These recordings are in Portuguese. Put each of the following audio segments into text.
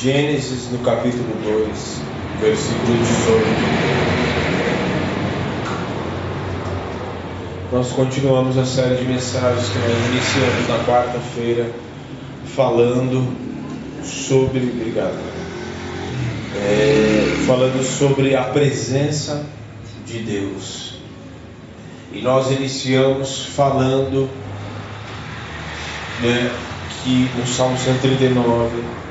Gênesis no capítulo 2, versículo 18. Nós continuamos a série de mensagens que nós iniciamos na quarta-feira, falando sobre. Obrigado. É, falando sobre a presença de Deus. E nós iniciamos falando né, que no Salmo 139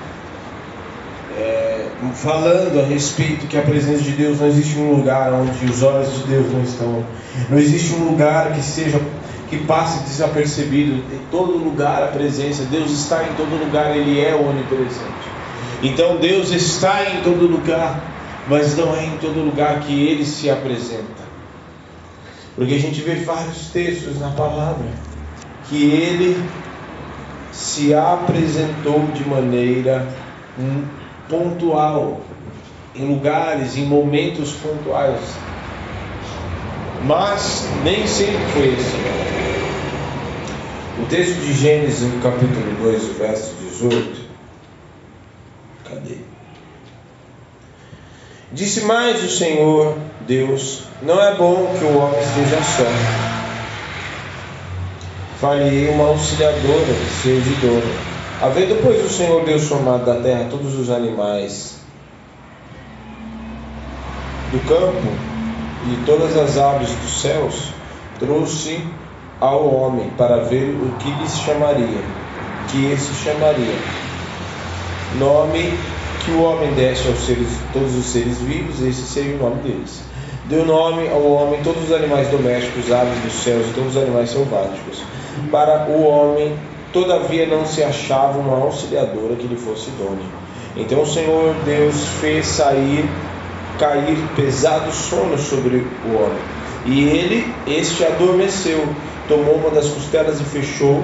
falando a respeito que a presença de Deus não existe um lugar onde os olhos de Deus não estão. Não existe um lugar que seja que passe desapercebido. Em todo lugar a presença. Deus está em todo lugar, ele é onipresente. Então Deus está em todo lugar, mas não é em todo lugar que ele se apresenta. Porque a gente vê vários textos na palavra que ele se apresentou de maneira pontual, em lugares, em momentos pontuais. Mas nem sempre foi assim. O texto de Gênesis, no capítulo 2, verso 18. Cadê? Disse mais o Senhor Deus: Não é bom que o homem esteja só. Falei uma auxiliadora que seja idônea Havendo, pois, o Senhor Deus formado da terra todos os animais do campo e todas as aves dos céus, trouxe ao homem para ver o que lhes chamaria, que esse chamaria. Nome que o homem desse aos seres, todos os seres vivos, esse seria o nome deles. Deu nome ao homem todos os animais domésticos, aves dos céus e todos os animais selváticos. Para o homem Todavia não se achava uma auxiliadora que lhe fosse idônea. Então o Senhor Deus fez sair, cair pesado sono sobre o homem. E ele, este adormeceu, tomou uma das costelas e fechou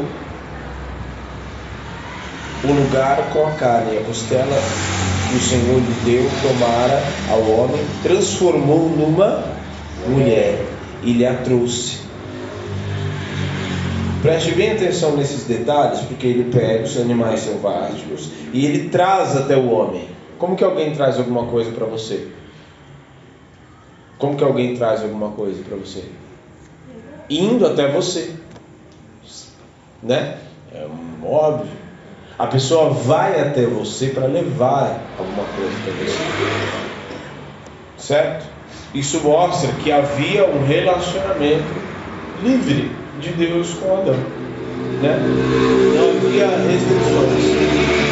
o lugar com a carne. A costela que o Senhor lhe deu, tomara ao homem, transformou numa mulher e lhe a trouxe. Preste bem atenção nesses detalhes, porque ele pega os animais selváticos e ele traz até o homem. Como que alguém traz alguma coisa para você? Como que alguém traz alguma coisa para você? Indo até você. Né? É óbvio. A pessoa vai até você para levar alguma coisa para você. Certo? Isso mostra que havia um relacionamento livre de Deus com Adão. Né? Não havia restrições.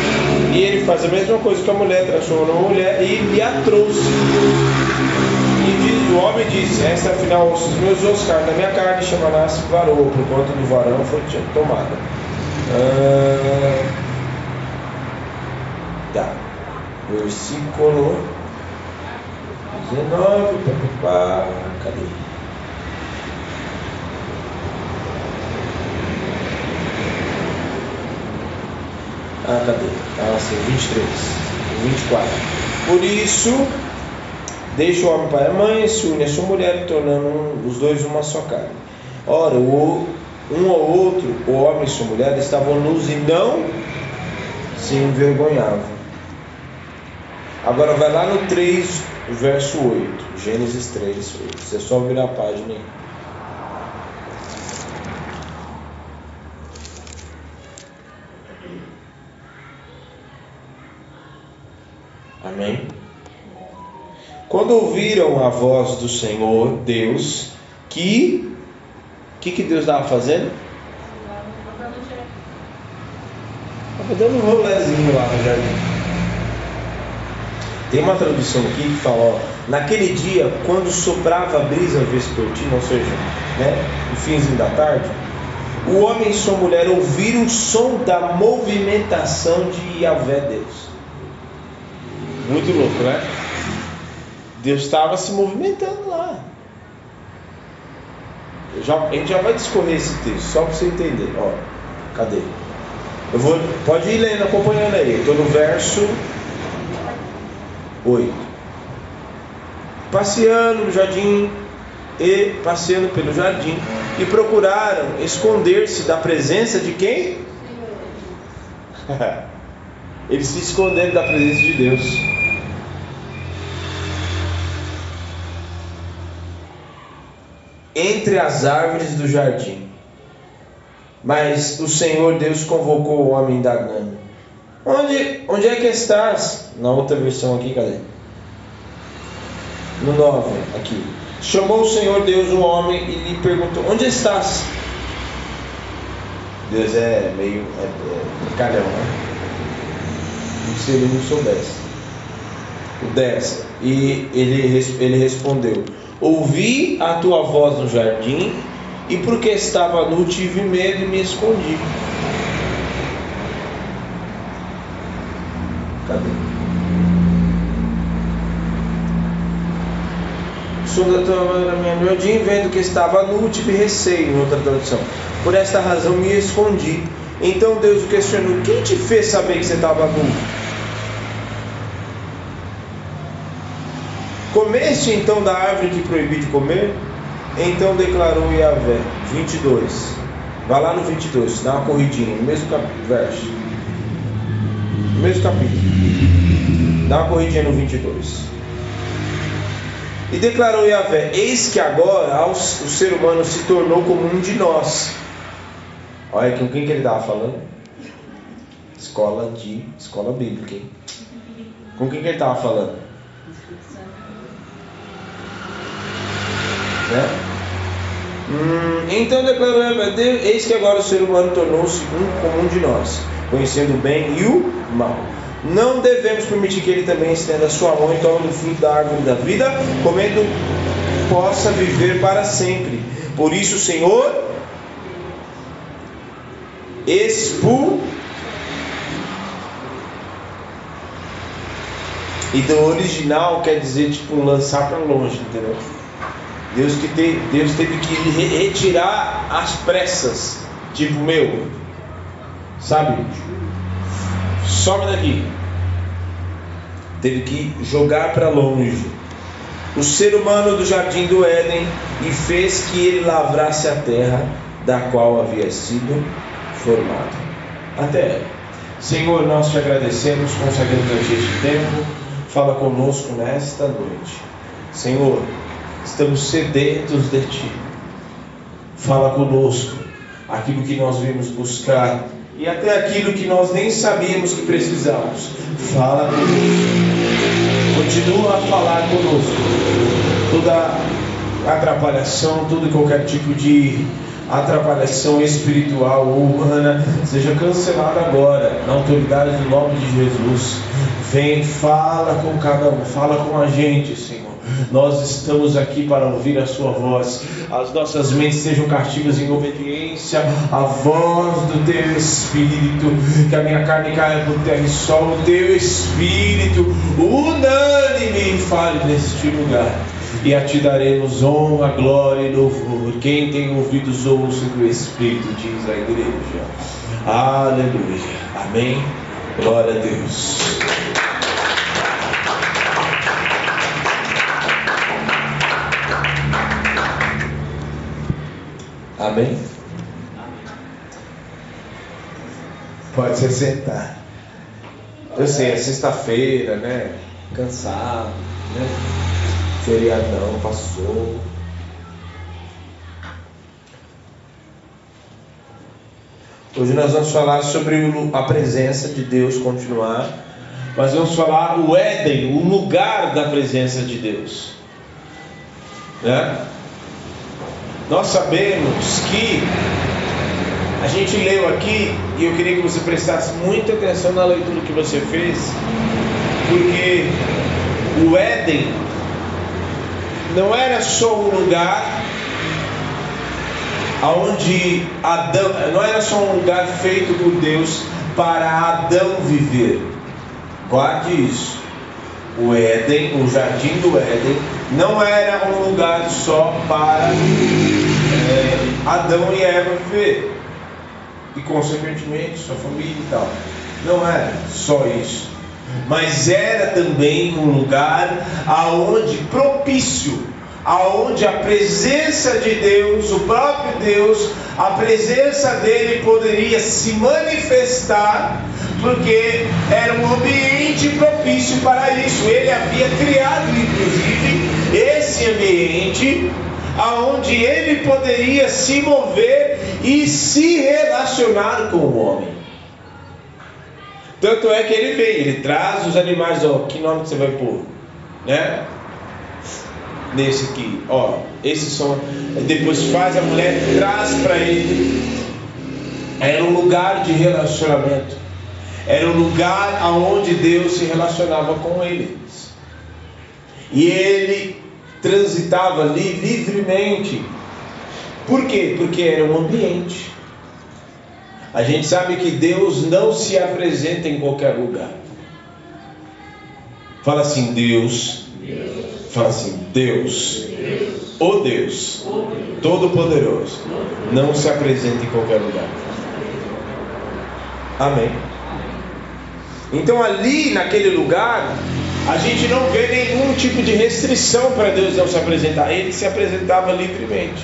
E ele faz a mesma coisa que a mulher, transformou numa mulher e lhe a trouxe. E diz, o homem disse: Esta afinal os meus ossos, carne da minha carne, chamará-se varou, por conta do varão foi tomada. Ah, tá. Versículo 19, pá, cadê? Ah, cadê? Ah, sim, 23, 24. Por isso, deixa o homem pai e mãe, se une a sua mulher, tornando os dois uma só carne. Ora, o, um ou outro, o homem e sua mulher, estavam nus e não se envergonhavam. Agora vai lá no 3, verso 8. Gênesis 3, 8. Você só virar a página aí. Quando ouviram a voz do Senhor Deus, que que, que Deus estava fazendo? Estava dando um rolezinho lá no jardim. Tem uma tradução aqui que fala, ó, naquele dia, quando soprava a brisa vespertina, ou seja, né, no finzinho da tarde, o homem e sua mulher ouviram o som da movimentação de Yahvé Deus. Muito louco, né? Deus estava se movimentando lá. Já, a gente já vai discorrer esse texto, só para você entender. Ó, cadê? Eu vou, pode ir lendo, acompanhando aí. Estou no verso 8. Passeando no jardim e passeando pelo jardim e procuraram esconder-se da presença de quem? Eles se esconderam da presença de Deus. Entre as árvores do jardim. Mas o Senhor Deus convocou o homem indagando: Onde, onde é que estás? Na outra versão aqui, cadê? No 9, aqui. Chamou o Senhor Deus o homem e lhe perguntou: Onde estás? Deus é meio é, é, calhão, né? Como se ele não soubesse. O 10. E ele, ele respondeu: Ouvi a tua voz no jardim, e porque estava nu, tive medo e me escondi. Cadê? Sou da minha jardim, vendo que estava nu, tive receio, em outra tradução. Por esta razão me escondi. Então Deus o questionou: Quem te fez saber que você estava nu? Comeste então da árvore que proibi de comer? Então declarou Yahvé, 22. Vai lá no 22, dá uma corridinha, no mesmo verso. No mesmo capítulo. Dá uma corridinha no 22. E declarou Yahvé: Eis que agora o ser humano se tornou como um de nós. Olha com quem que ele estava falando? Escola de escola bíblica. Hein? Com quem que ele estava falando? Né? Hum, então declarou Yahvé: Eis que agora o ser humano tornou-se um como um de nós, conhecendo o bem e o mal. Não devemos permitir que ele também estenda a sua mão e tome do fruto da árvore da vida, comendo possa viver para sempre. Por isso, Senhor, expul e do original quer dizer tipo lançar para longe, entendeu? Deus que te, Deus teve que retirar as pressas, tipo meu, sabe? Some daqui. Teve que jogar para longe o ser humano do jardim do Éden e fez que ele lavrasse a terra da qual havia sido formado. Até Senhor, nós te agradecemos, ti este tempo. Fala conosco nesta noite. Senhor, estamos sedentos de ti. Fala conosco aquilo que nós vimos buscar e até aquilo que nós nem sabíamos que precisávamos. Fala conosco. Continua a falar conosco. Toda atrapalhação, todo e qualquer tipo de atrapalhação espiritual ou humana seja cancelada agora, na autoridade do nome de Jesus. Vem, fala com cada um, fala com a gente, Senhor. Nós estamos aqui para ouvir a Sua voz. As nossas mentes sejam cativas em obediência à voz do Teu Espírito. Que a minha carne caia por terra e só o Teu Espírito unânime fale neste lugar. E a Ti daremos honra, glória e louvor. Quem tem ouvidos, ouça do Espírito, diz a igreja. Aleluia. Amém. Glória a Deus. Amém? Pode se sentar. Eu sei, é sexta-feira, né? Cansado, né? Feriadão passou. Hoje nós vamos falar sobre a presença de Deus continuar, mas vamos falar o Éden, o lugar da presença de Deus. Né? Nós sabemos que a gente leu aqui e eu queria que você prestasse muita atenção na leitura que você fez, porque o Éden não era só um lugar aonde Adão, não era só um lugar feito por Deus para Adão viver. Guarde isso. O Éden, o jardim do Éden, não era um lugar só para é, Adão e Eva viver e consequentemente sua família e tal. Não era só isso, mas era também um lugar aonde propício, aonde a presença de Deus, o próprio Deus, a presença dele poderia se manifestar porque era um ambiente propício para isso. Ele havia criado, inclusive, esse ambiente aonde ele poderia se mover e se relacionar com o homem. Tanto é que ele vem, ele traz os animais, ó, que nome que você vai pôr? Né? Nesse aqui, ó, esses são. Depois faz a mulher, traz para ele. Era um lugar de relacionamento. Era um lugar aonde Deus se relacionava com eles. E ele transitava ali livremente. Por quê? Porque era um ambiente. A gente sabe que Deus não se apresenta em qualquer lugar. Fala assim, Deus. Fala assim, Deus. Deus. O Deus. Todo-Poderoso. Não se apresenta em qualquer lugar. Amém. Então ali naquele lugar a gente não vê nenhum tipo de restrição para Deus não se apresentar. Ele se apresentava livremente.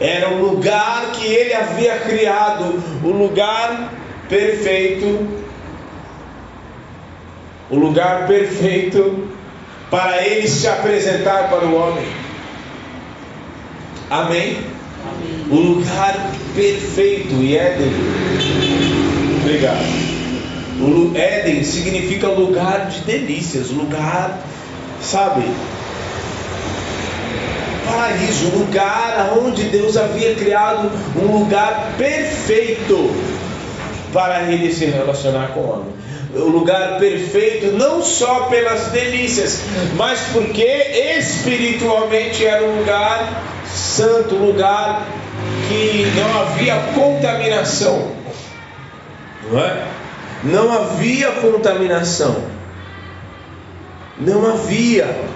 Era o lugar que ele havia criado, o lugar perfeito, o lugar perfeito para ele se apresentar para o homem. Amém? Amém. O lugar perfeito e Éden. Obrigado. O Éden significa lugar de delícias, lugar, sabe? Paraíso, lugar onde Deus havia criado um lugar perfeito para ele se relacionar com o homem. O lugar perfeito não só pelas delícias, mas porque espiritualmente era um lugar santo, lugar que não havia contaminação. Não é? Não havia contaminação, não havia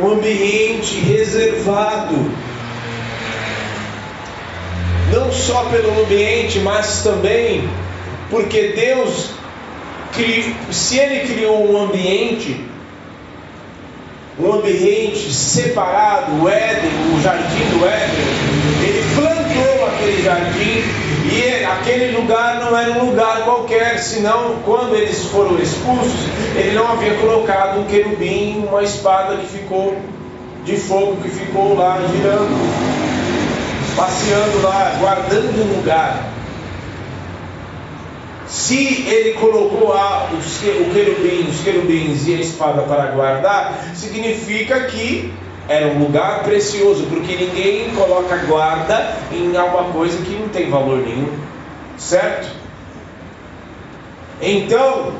um ambiente reservado, não só pelo ambiente, mas também porque Deus, se Ele criou um ambiente, um ambiente separado, o Éden, o jardim do Éden, Ele plantou aquele jardim e aquele lugar não era um lugar qualquer, senão quando eles foram expulsos, ele não havia colocado um querubim, uma espada que ficou de fogo, que ficou lá girando, passeando lá, guardando o lugar. Se ele colocou a, os, o querubim, os querubins e a espada para guardar, significa que era um lugar precioso, porque ninguém coloca guarda em alguma coisa que não tem valor nenhum, certo? Então,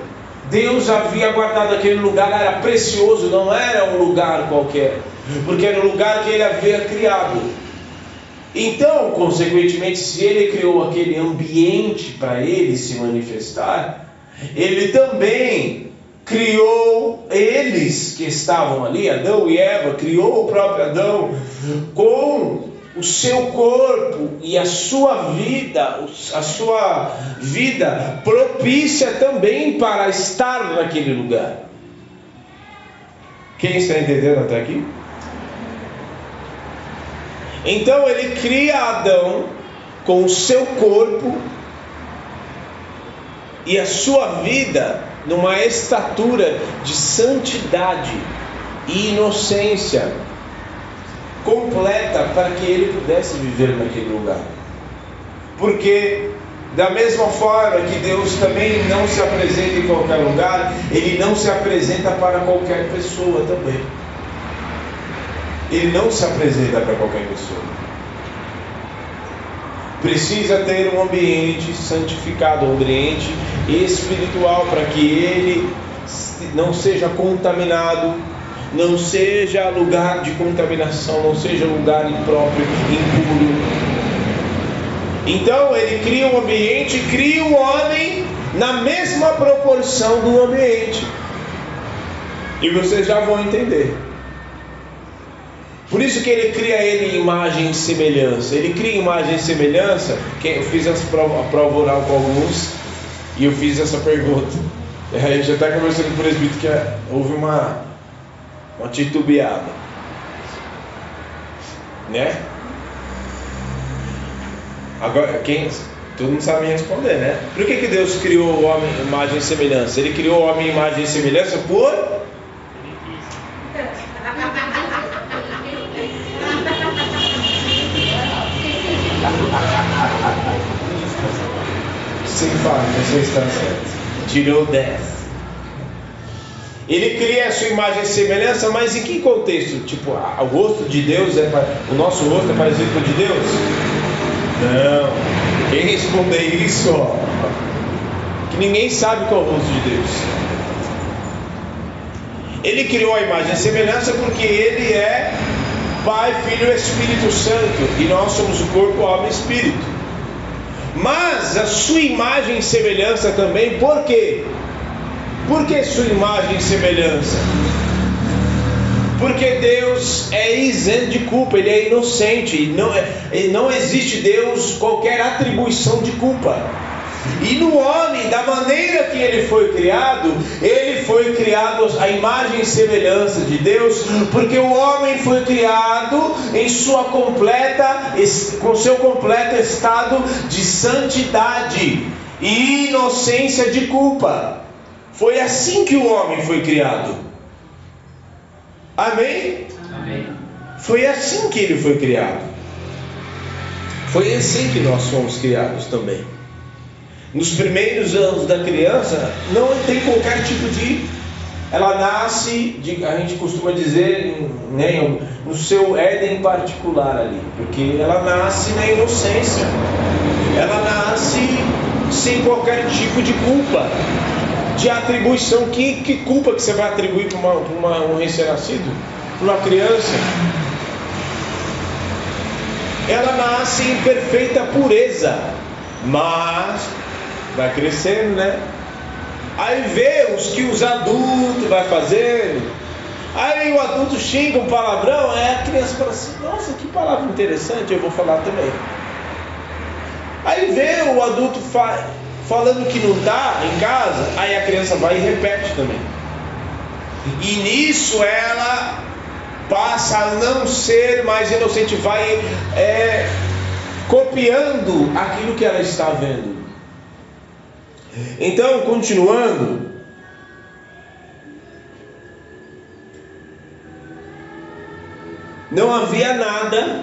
Deus havia guardado aquele lugar, era precioso, não era um lugar qualquer, porque era o lugar que ele havia criado. Então, consequentemente, se ele criou aquele ambiente para ele se manifestar, ele também criou eles que estavam ali, Adão e Eva, criou o próprio Adão com o seu corpo e a sua vida, a sua vida propícia também para estar naquele lugar. Quem está entendendo até aqui? Então ele cria Adão com o seu corpo e a sua vida numa estatura de santidade e inocência completa para que ele pudesse viver naquele lugar. Porque da mesma forma que Deus também não se apresenta em qualquer lugar, ele não se apresenta para qualquer pessoa também. Ele não se apresenta para qualquer pessoa precisa ter um ambiente santificado, um ambiente espiritual, para que ele não seja contaminado, não seja lugar de contaminação, não seja lugar impróprio, impuro. Então ele cria um ambiente, cria o um homem na mesma proporção do ambiente. E vocês já vão entender. Por isso que ele cria ele em imagem e semelhança. Ele cria imagem e semelhança. Eu fiz essa prova, a prova oral com alguns e eu fiz essa pergunta. Aí já está conversando com o presbítero que é, houve uma, uma titubeada. Né? Agora, quem, Todo mundo sabe responder, né? Por que, que Deus criou o homem imagem e semelhança? Ele criou o homem imagem e semelhança por Sem falar, você está certo. Tirou 10. Ele cria a sua imagem e semelhança, mas em que contexto? Tipo, o rosto de Deus é o nosso rosto é parecido com o de Deus? Não. Quem responder isso, ó, que ninguém sabe qual é o rosto de Deus. Ele criou a imagem e semelhança porque ele é Pai, Filho e Espírito Santo, e nós somos o corpo, alma e espírito. Mas a sua imagem e semelhança também, por quê? Por que sua imagem e semelhança? Porque Deus é isento de culpa, Ele é inocente, não, é, não existe Deus qualquer atribuição de culpa. E no homem, da maneira que ele foi criado, ele foi criado à imagem e semelhança de Deus, porque o homem foi criado em sua completa, com seu completo estado de santidade e inocência de culpa. Foi assim que o homem foi criado. Amém? Amém. Foi assim que ele foi criado. Foi assim que nós fomos criados também nos primeiros anos da criança, não tem qualquer tipo de. Ela nasce, de, a gente costuma dizer, né, no seu Éden particular ali, porque ela nasce na inocência, ela nasce sem qualquer tipo de culpa, de atribuição. Que, que culpa que você vai atribuir para uma, uma, um recém-nascido? Para uma criança? Ela nasce em perfeita pureza, mas vai crescendo, né? Aí vê os que os adultos vai fazendo. Aí o adulto xinga um palavrão, aí a criança fala assim, nossa, que palavra interessante, eu vou falar também. Aí vê o adulto fa falando que não dá em casa, aí a criança vai e repete também. E nisso ela passa a não ser mais inocente, vai é, copiando aquilo que ela está vendo. Então, continuando, não havia nada,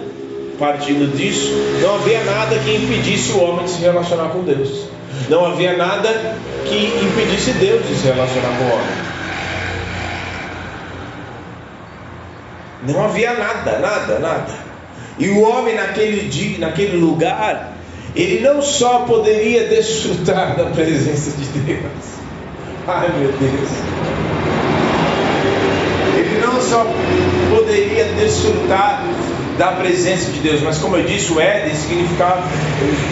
partindo disso, não havia nada que impedisse o homem de se relacionar com Deus. Não havia nada que impedisse Deus de se relacionar com o homem. Não havia nada, nada, nada. E o homem naquele dia, naquele lugar, ele não só poderia desfrutar da presença de Deus, ai meu Deus, ele não só poderia desfrutar da presença de Deus, mas como eu disse, o Éden significava,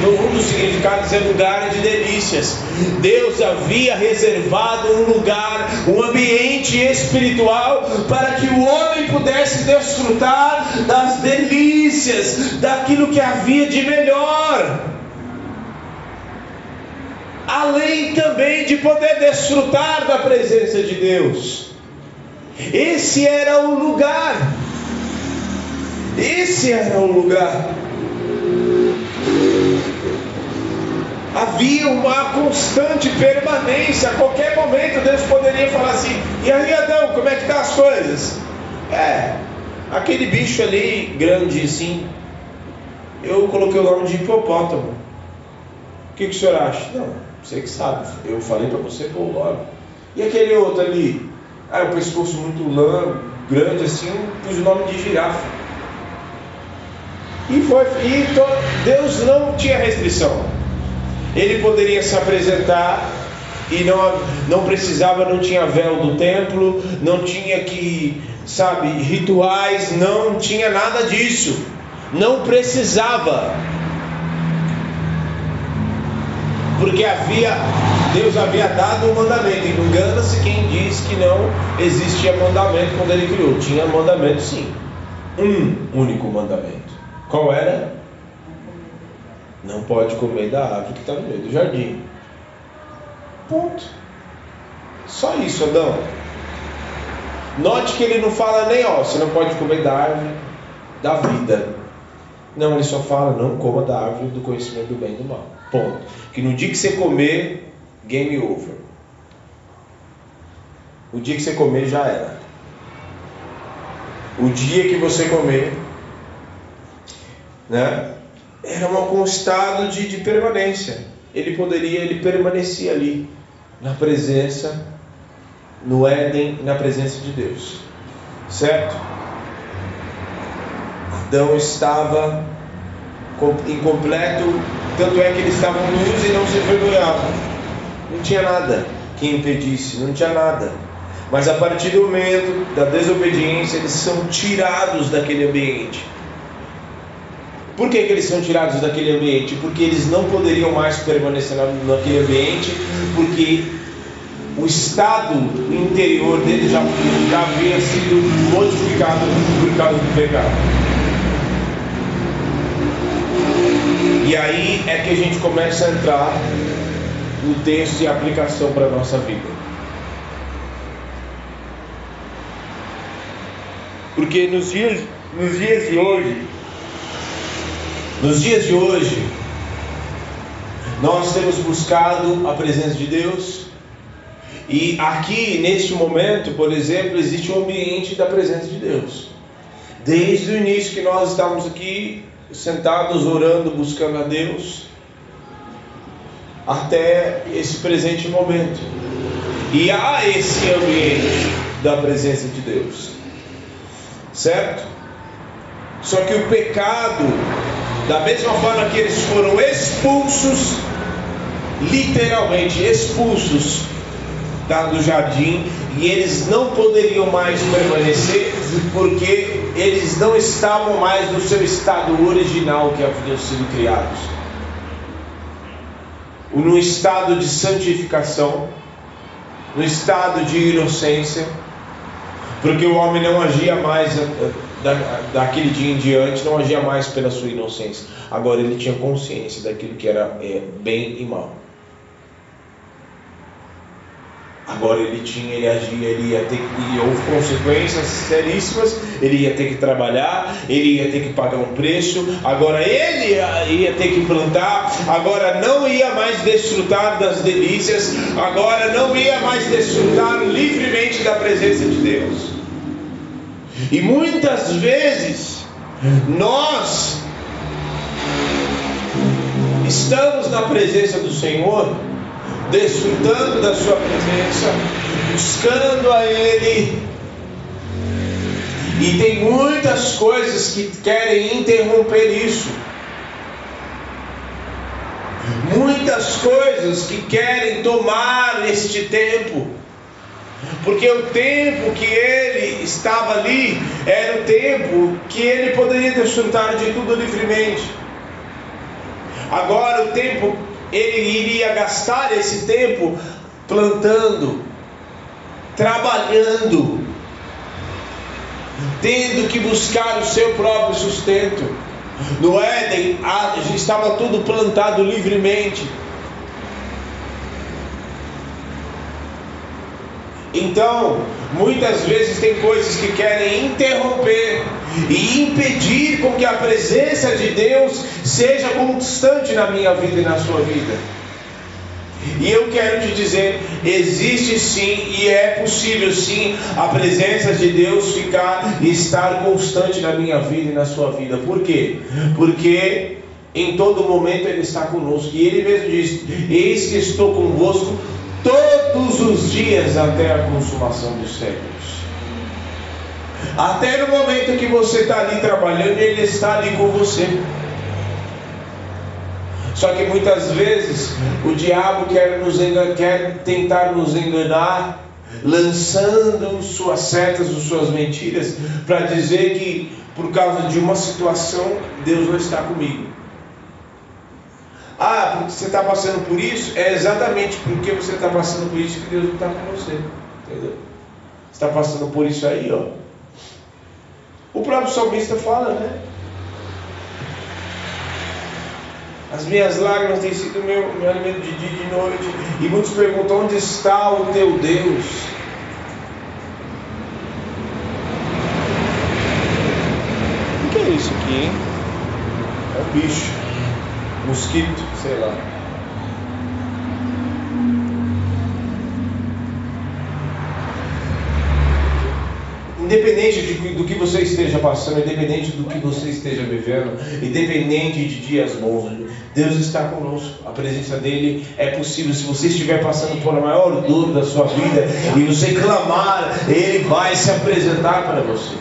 um dos significados é lugar de delícias. Deus havia reservado um lugar, um ambiente espiritual para que o homem pudesse desfrutar das delícias, daquilo que havia de melhor. Além também de poder desfrutar da presença de Deus. Esse era o lugar esse era o lugar. Havia uma constante permanência. A qualquer momento Deus poderia falar assim: E aí, Adão, como é que tá as coisas? É, aquele bicho ali, grande assim, eu coloquei o nome de hipopótamo. O que, que o senhor acha? Não, você que sabe. Eu falei para você pôr o nome. E aquele outro ali? Ah, o pescoço muito longo, grande assim, pus o nome de girafa. E, foi, e Deus não tinha restrição. Ele poderia se apresentar e não, não precisava, não tinha véu do templo, não tinha que, sabe, rituais, não tinha nada disso. Não precisava. Porque havia, Deus havia dado um mandamento. Engana-se quem diz que não existia mandamento quando ele criou. Tinha mandamento sim. Um único mandamento. Qual era? Não pode comer da árvore que está no meio do jardim. Ponto. Só isso, Adão. Note que ele não fala nem, ó, você não pode comer da árvore da vida. Não, ele só fala, não coma da árvore do conhecimento do bem e do mal. Ponto. Que no dia que você comer, game over. O dia que você comer já era. O dia que você comer, né? Era um estado de, de permanência. Ele poderia, ele permanecia ali, na presença, no Éden, na presença de Deus. Certo? Adão estava incompleto, tanto é que eles estavam nus e não se envergonhavam. Não tinha nada que impedisse, não tinha nada. Mas a partir do momento da desobediência, eles são tirados daquele ambiente. Por que, que eles são tirados daquele ambiente? Porque eles não poderiam mais permanecer naquele ambiente, porque o estado interior deles já, já havia sido modificado por causa do pecado. E aí é que a gente começa a entrar no texto e aplicação para a nossa vida. Porque nos dias, nos dias de hoje, nos dias de hoje, nós temos buscado a presença de Deus. E aqui, neste momento, por exemplo, existe um ambiente da presença de Deus. Desde o início que nós estávamos aqui, sentados orando, buscando a Deus, até esse presente momento. E há esse ambiente da presença de Deus, certo? Só que o pecado, da mesma forma que eles foram expulsos, literalmente expulsos do jardim, e eles não poderiam mais permanecer, porque eles não estavam mais no seu estado original que haviam sido criados. No estado de santificação, no estado de inocência, porque o homem não agia mais da, daquele dia em diante, não agia mais pela sua inocência. Agora ele tinha consciência daquilo que era é, bem e mal. Agora ele tinha, ele agia, ele ia ter que, houve consequências seríssimas, ele ia ter que trabalhar, ele ia ter que pagar um preço, agora ele ia, ia ter que plantar, agora não ia mais desfrutar das delícias, agora não ia mais desfrutar livremente da presença de Deus. E muitas vezes nós estamos na presença do Senhor desfrutando da Sua presença, buscando a Ele. E tem muitas coisas que querem interromper isso. Muitas coisas que querem tomar este tempo. Porque o tempo que ele estava ali era o tempo que ele poderia desfrutar de tudo livremente. Agora o tempo ele iria gastar esse tempo plantando, trabalhando, tendo que buscar o seu próprio sustento. No Éden estava tudo plantado livremente. Então, muitas vezes tem coisas que querem interromper e impedir com que a presença de Deus seja constante na minha vida e na sua vida. E eu quero te dizer, existe sim e é possível sim a presença de Deus ficar e estar constante na minha vida e na sua vida. Por quê? Porque em todo momento Ele está conosco. E Ele mesmo diz: Eis que estou convosco todos os dias até a consumação dos séculos. Até no momento que você está ali trabalhando, Ele está ali com você. Só que muitas vezes o diabo quer, nos enganar, quer tentar nos enganar, lançando suas setas, suas mentiras, para dizer que por causa de uma situação Deus não está comigo. Ah, porque você está passando por isso? É exatamente porque você está passando por isso que Deus não está com você. Entendeu? Você está passando por isso aí, ó. O próprio salmista fala, né? As minhas lágrimas têm sido meu, meu alimento de dia e de noite. E muitos perguntam: onde está o teu Deus? O que é isso aqui, hein? É um bicho, mosquito, sei lá. Independente de, do que você esteja passando, independente do que você esteja vivendo, independente de dias bons, Deus está conosco. A presença dele é possível. Se você estiver passando por a maior dor da sua vida e você clamar, ele vai se apresentar para você.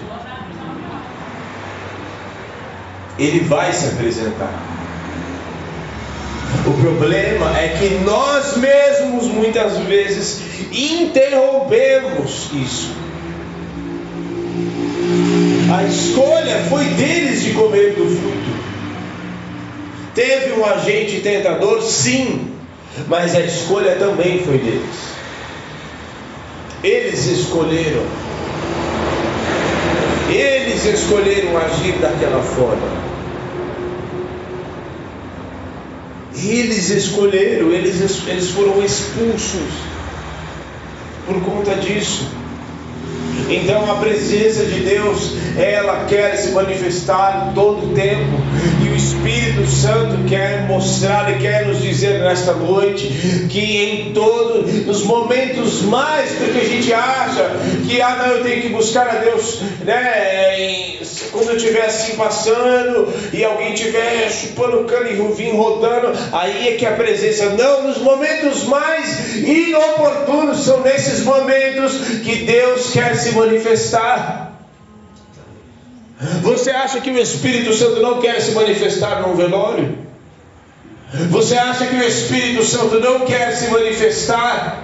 Ele vai se apresentar. O problema é que nós mesmos muitas vezes interrompemos isso. A escolha foi deles de comer do fruto. Teve um agente tentador, sim, mas a escolha também foi deles. Eles escolheram. Eles escolheram agir daquela forma. Eles escolheram, eles, eles foram expulsos por conta disso. Então a presença de Deus, ela quer se manifestar todo o tempo. E o Espírito Santo quer mostrar e quer nos dizer nesta noite que em todos os momentos mais do que a gente acha que ah não, eu tenho que buscar a Deus, né? quando eu estiver assim passando e alguém estiver chupando cano e vinho rodando, aí é que a presença, não, nos momentos mais inoportunos são nesses momentos que Deus quer se manifestar. Você acha que o Espírito Santo não quer se manifestar num velório? Você acha que o Espírito Santo não quer se manifestar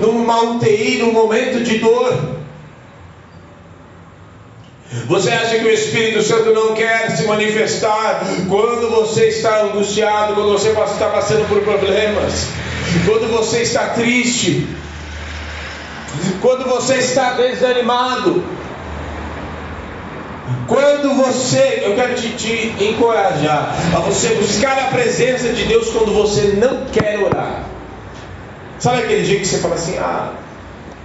numa UTI, num momento de dor? Você acha que o Espírito Santo não quer se manifestar quando você está angustiado, quando você está passando por problemas, quando você está triste, quando você está desanimado? Quando você, eu quero te, te encorajar a você buscar a presença de Deus quando você não quer orar. Sabe aquele dia que você fala assim, ah,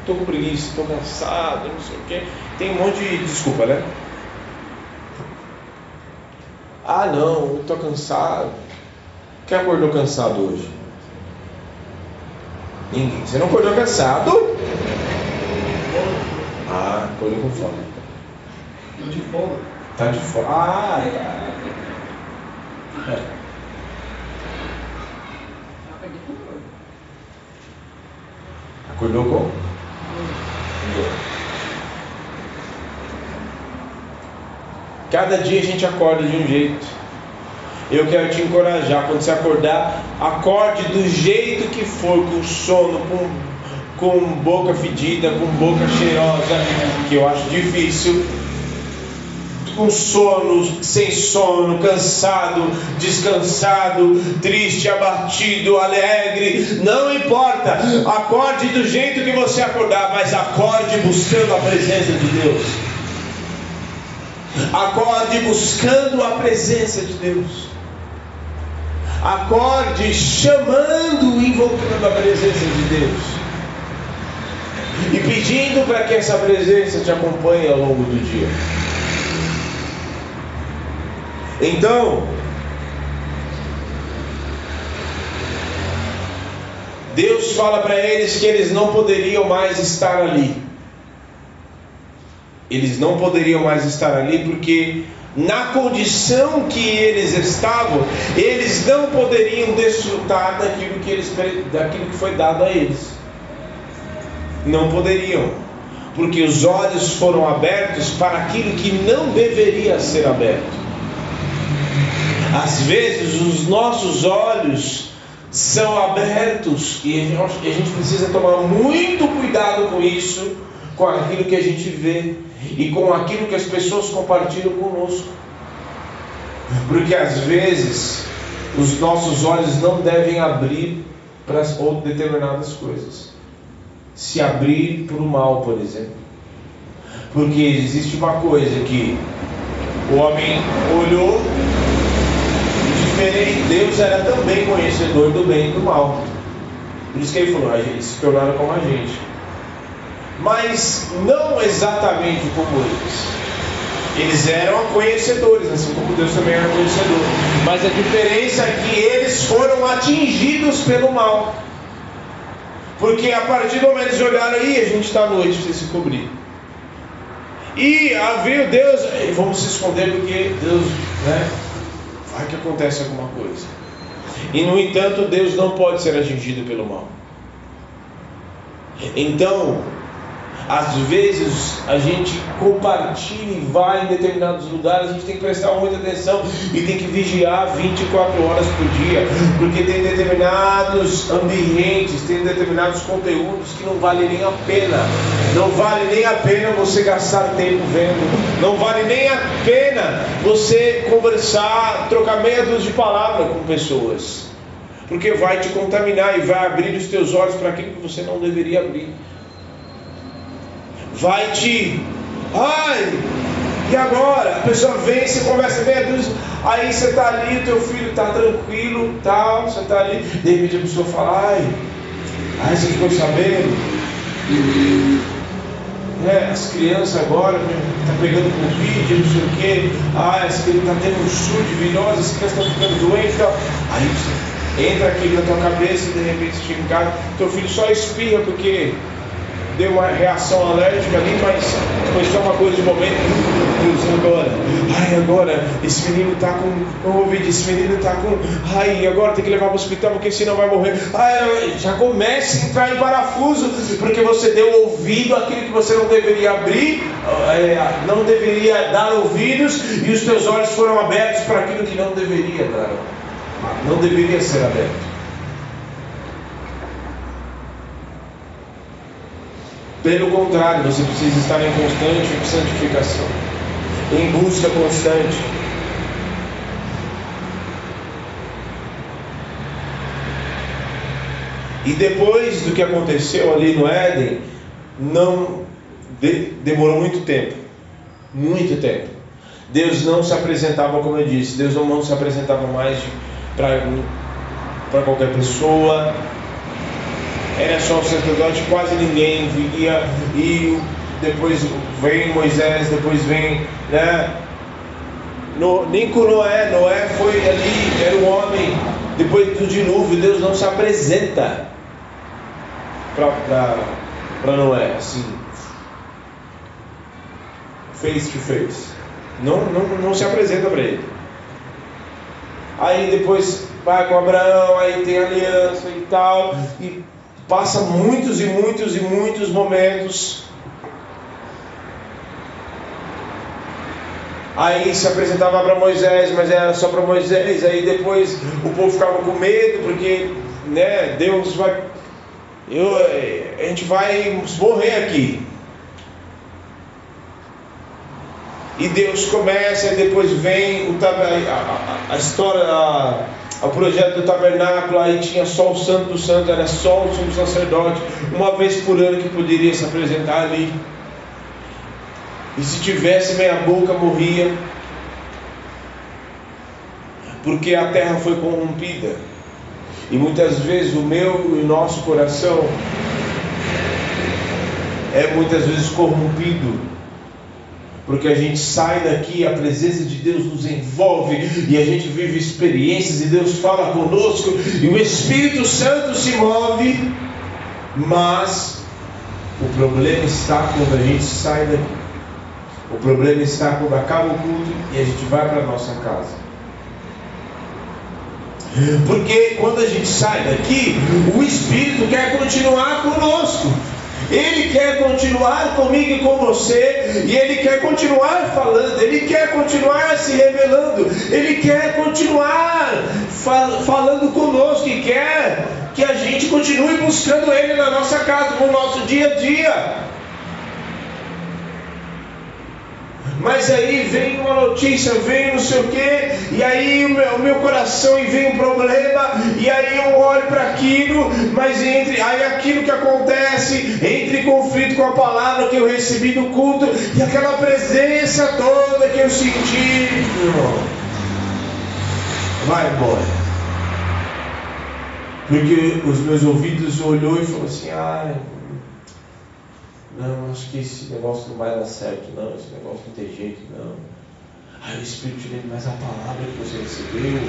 estou com preguiça, estou cansado, não sei o quê. Tem um monte de desculpa, né? Ah, não, estou cansado. Quem acordou cansado hoje? Ninguém. Você não acordou cansado? Ah, acordou com fome. Estou de folga. Tá de fome. Ah, tá. É. Acordou? Cada dia a gente acorda de um jeito. Eu quero te encorajar, quando você acordar, acorde do jeito que for, com sono, com, com boca fedida, com boca cheirosa, que eu acho difícil, com sono, sem sono, cansado, descansado, triste, abatido, alegre, não importa, acorde do jeito que você acordar, mas acorde buscando a presença de Deus. Acorde buscando a presença de Deus. Acorde chamando, invocando a presença de Deus. E pedindo para que essa presença te acompanhe ao longo do dia. Então, Deus fala para eles que eles não poderiam mais estar ali. Eles não poderiam mais estar ali porque na condição que eles estavam, eles não poderiam desfrutar daquilo que, eles, daquilo que foi dado a eles. Não poderiam, porque os olhos foram abertos para aquilo que não deveria ser aberto. Às vezes os nossos olhos são abertos e a gente precisa tomar muito cuidado com isso, com aquilo que a gente vê e com aquilo que as pessoas compartilham conosco. Porque às vezes os nossos olhos não devem abrir para determinadas coisas. Se abrir para o mal, por exemplo. Porque existe uma coisa que o homem olhou diferente. Deus era também conhecedor do bem e do mal. Por isso que ele falou, eles se tornaram como a gente mas não exatamente como eles. Eles eram conhecedores, assim como Deus também era conhecedor. Mas a diferença é que eles foram atingidos pelo mal. Porque a partir do momento que eles olharam aí, a gente está à noite, precisa se cobrir. E veio Deus, vamos se esconder porque Deus, né? Vai que acontece alguma coisa. E no entanto, Deus não pode ser atingido pelo mal. Então, às vezes a gente compartilha e vai em determinados lugares, a gente tem que prestar muita atenção e tem que vigiar 24 horas por dia, porque tem determinados ambientes, tem determinados conteúdos que não valem nem a pena. Não vale nem a pena você gastar tempo vendo, não vale nem a pena você conversar, trocar dúzia de palavras com pessoas. Porque vai te contaminar e vai abrir os teus olhos para aquilo que você não deveria abrir vai te. Ai! E agora? A pessoa vem, você conversa dúzia, aí você está ali, teu filho está tranquilo, tal, você está ali, de repente a pessoa fala, ai, ai, você ficou sabendo? É, as crianças agora estão tá pegando Covid, não sei o quê, ai, as crianças estão tá tendo um de virose, as crianças estão ficando doentes tal. Aí você entra aqui na tua cabeça e de repente chega em casa, teu filho só espirra porque deu uma reação alérgica ali, mas foi só uma coisa de momento. Deus, agora, ai, agora, esse menino está com Covid, esse menino está com, ai, agora tem que levar para o hospital porque senão vai morrer. Ai, já começa a entrar em parafuso, porque você deu ouvido àquilo que você não deveria abrir, é, não deveria dar ouvidos, e os teus olhos foram abertos para aquilo que não deveria dar, não deveria ser aberto. Pelo contrário, você precisa estar em constante santificação, em busca constante. E depois do que aconteceu ali no Éden, não de, demorou muito tempo, muito tempo. Deus não se apresentava, como eu disse, Deus não se apresentava mais para qualquer pessoa, era só o sacerdote, quase ninguém via, e depois vem Moisés, depois vem, né? No, nem com Noé, Noé foi ali, era um homem, depois do dilúvio, Deus não se apresenta para Noé, assim, face to face, não, não, não se apresenta para ele. Aí depois vai com Abraão, aí tem aliança e tal, e passa muitos e muitos e muitos momentos. Aí se apresentava para Moisés, mas era só para Moisés. Aí depois o povo ficava com medo, porque né, Deus vai. Eu, a gente vai morrer aqui. E Deus começa, e depois vem o, a, a, a história. A, ao projeto do tabernáculo, aí tinha só o santo santo, era só o sumo sacerdote, uma vez por ano que poderia se apresentar ali. E se tivesse meia boca, morria. Porque a terra foi corrompida. E muitas vezes o meu e o nosso coração é muitas vezes corrompido porque a gente sai daqui, a presença de Deus nos envolve e a gente vive experiências e Deus fala conosco e o Espírito Santo se move, mas o problema está quando a gente sai daqui. O problema está quando acaba o culto e a gente vai para a nossa casa. Porque quando a gente sai daqui, o Espírito quer continuar conosco. Ele quer continuar comigo e com você, e Ele quer continuar falando, Ele quer continuar se revelando, Ele quer continuar fal falando conosco e quer que a gente continue buscando Ele na nossa casa, no nosso dia a dia. Mas aí vem uma notícia, vem não sei o que, e aí o meu, o meu, coração e vem um problema, e aí eu olho para aquilo, mas entre aí aquilo que acontece, entre em conflito com a palavra que eu recebi do culto, e aquela presença toda que eu senti, vai embora. Porque os meus ouvidos olhou e falou assim, ai. Ah, não, acho que esse negócio não vai dar certo, não, esse negócio não tem jeito, não. Aí o Espírito te mas a palavra que você recebeu,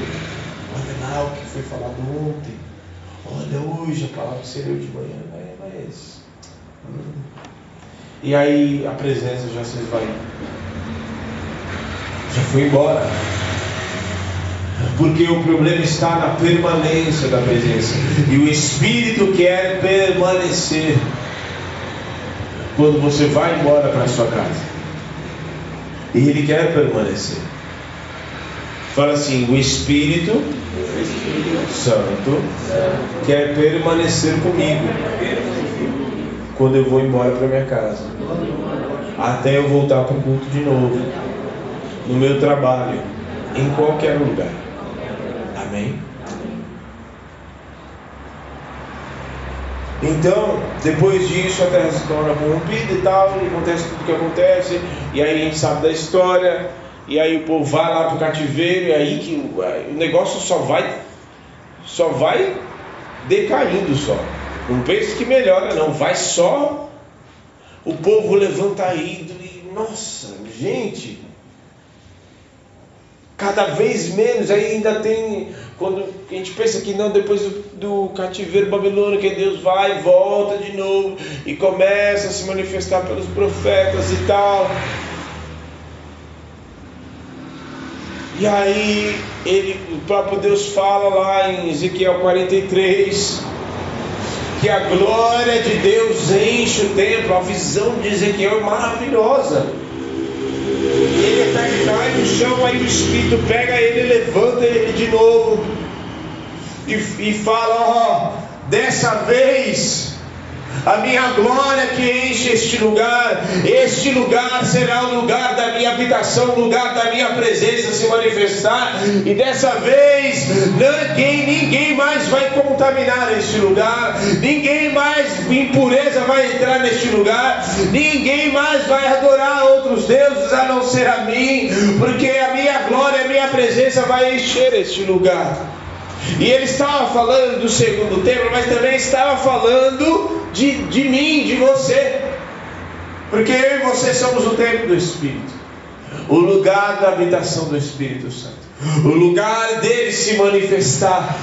olha lá o que foi falado ontem, olha hoje a palavra que você leu de manhã, mas. Hum. e aí a presença já se esvaiu. Já foi embora. Porque o problema está na permanência da presença. E o Espírito quer permanecer quando você vai embora para a sua casa. E ele quer permanecer. Fala assim: o Espírito, o Espírito Santo, Santo quer permanecer comigo quando eu vou embora para minha casa, até eu voltar para o culto de novo, no meu trabalho, em qualquer lugar. Amém? Então, depois disso, a terra se torna corrompida e tal, e acontece tudo o que acontece, e aí a gente sabe da história, e aí o povo vai lá para o cativeiro, e aí que o negócio só vai, só vai decaindo só. Não pense que melhora, não. Vai só o povo levanta ídolo e, nossa, gente, cada vez menos. Aí ainda tem, quando a gente pensa que não, depois do, do cativeiro babilônico, que Deus vai e volta de novo e começa a se manifestar pelos profetas e tal. E aí ele, o próprio Deus fala lá em Ezequiel 43 que a glória de Deus enche o templo, a visão de Ezequiel é maravilhosa. Ele até cai no chão, aí o Espírito pega ele, levanta ele de novo e, e fala: Ó, dessa vez a minha glória que enche este lugar, este lugar será o lugar da minha habitação, o lugar da minha presença se manifestar, e dessa vez ninguém, ninguém mais vai contaminar este lugar, ninguém mais impureza vai entrar neste lugar, ninguém mais vai adorar outros deuses a não ser a mim, porque a minha glória, a minha presença vai encher este lugar. E ele estava falando do segundo templo, mas também estava falando de, de mim, de você. Porque eu e você somos o templo do Espírito, o lugar da habitação do Espírito Santo, o lugar dele se manifestar.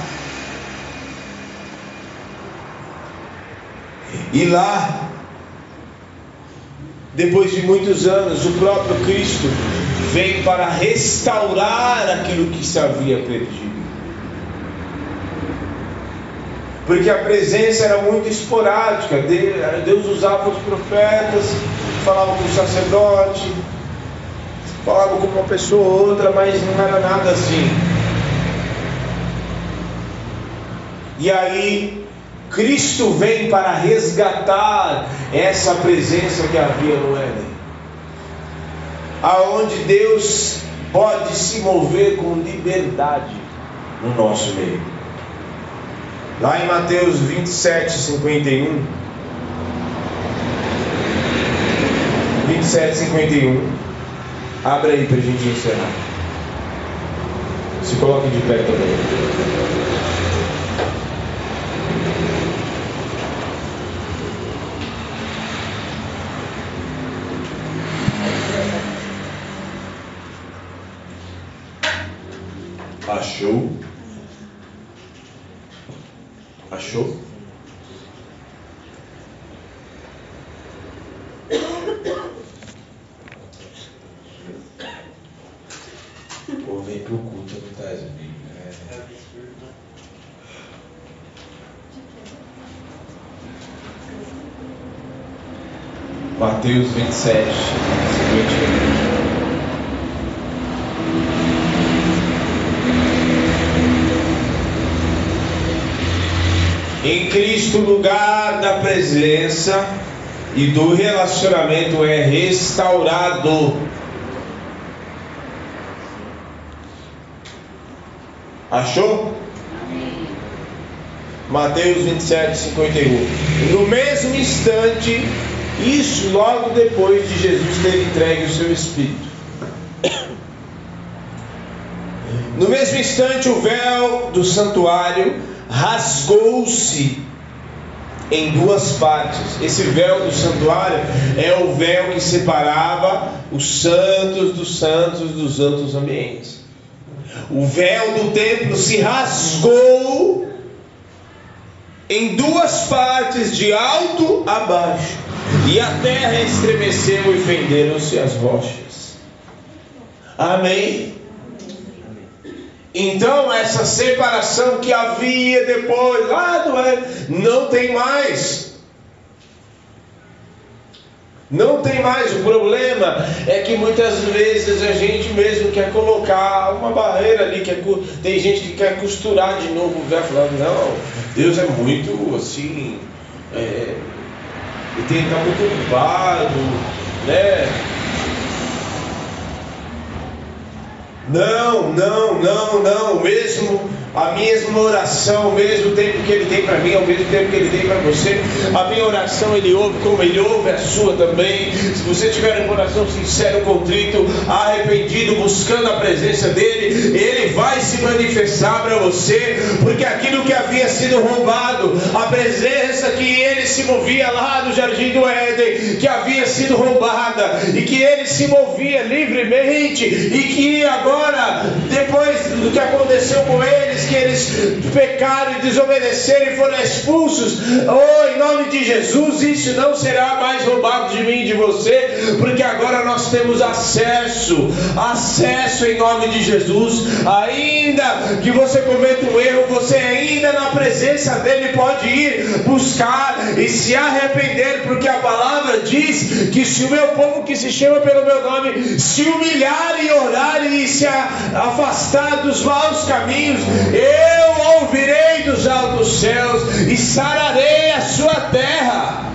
E lá, depois de muitos anos, o próprio Cristo vem para restaurar aquilo que se havia perdido. Porque a presença era muito esporádica. Deus usava os profetas, falava com o sacerdote, falava com uma pessoa ou outra, mas não era nada assim. E aí, Cristo vem para resgatar essa presença que havia no Éden, aonde Deus pode se mover com liberdade no nosso meio. Lá em Mateus 27, 51. 27, 51. Abre aí para a gente encerrar. Se coloque de pé também. Achou? Achou? Pô, vem pro culto, não tá, é... Mateus 27, 51. Em Cristo, o lugar da presença e do relacionamento é restaurado. Achou? Mateus 27, 51. No mesmo instante, isso logo depois de Jesus ter entregue o seu Espírito. No mesmo instante, o véu do santuário rasgou-se em duas partes. Esse véu do santuário é o véu que separava os santos dos santos dos santos ambientes. O véu do templo se rasgou em duas partes, de alto a baixo. E a terra estremeceu e fenderam-se as rochas. Amém? Então, essa separação que havia depois, lá do não tem mais. Não tem mais. O problema é que muitas vezes a gente mesmo quer colocar uma barreira ali, quer, tem gente que quer costurar de novo o verbo, falando, não, Deus é muito assim, é, ele tem que estar muito ocupado, né? Não, não, não, não, mesmo a mesma oração, o mesmo tempo que Ele tem para mim, ao mesmo tempo que Ele tem para você. A minha oração Ele ouve como Ele ouve a sua também. Se você tiver um coração sincero, contrito, arrependido, buscando a presença dEle, Ele vai se manifestar para você, porque aquilo que havia sido roubado, a presença que Ele se movia lá no Jardim do Éden, que havia sido roubada, e que Ele se movia livremente, e que agora, depois do que aconteceu com eles, que eles pecaram e desobedeceram e foram expulsos, oh, em nome de Jesus, isso não será mais roubado de mim e de você, porque agora nós temos acesso, acesso em nome de Jesus, ainda que você cometa um erro, você ainda na presença dele pode ir buscar e se arrepender, porque a palavra diz que se o meu povo que se chama pelo meu nome se humilhar e orar e se afastar dos maus caminhos, eu ouvirei dos altos céus e sararei a sua terra.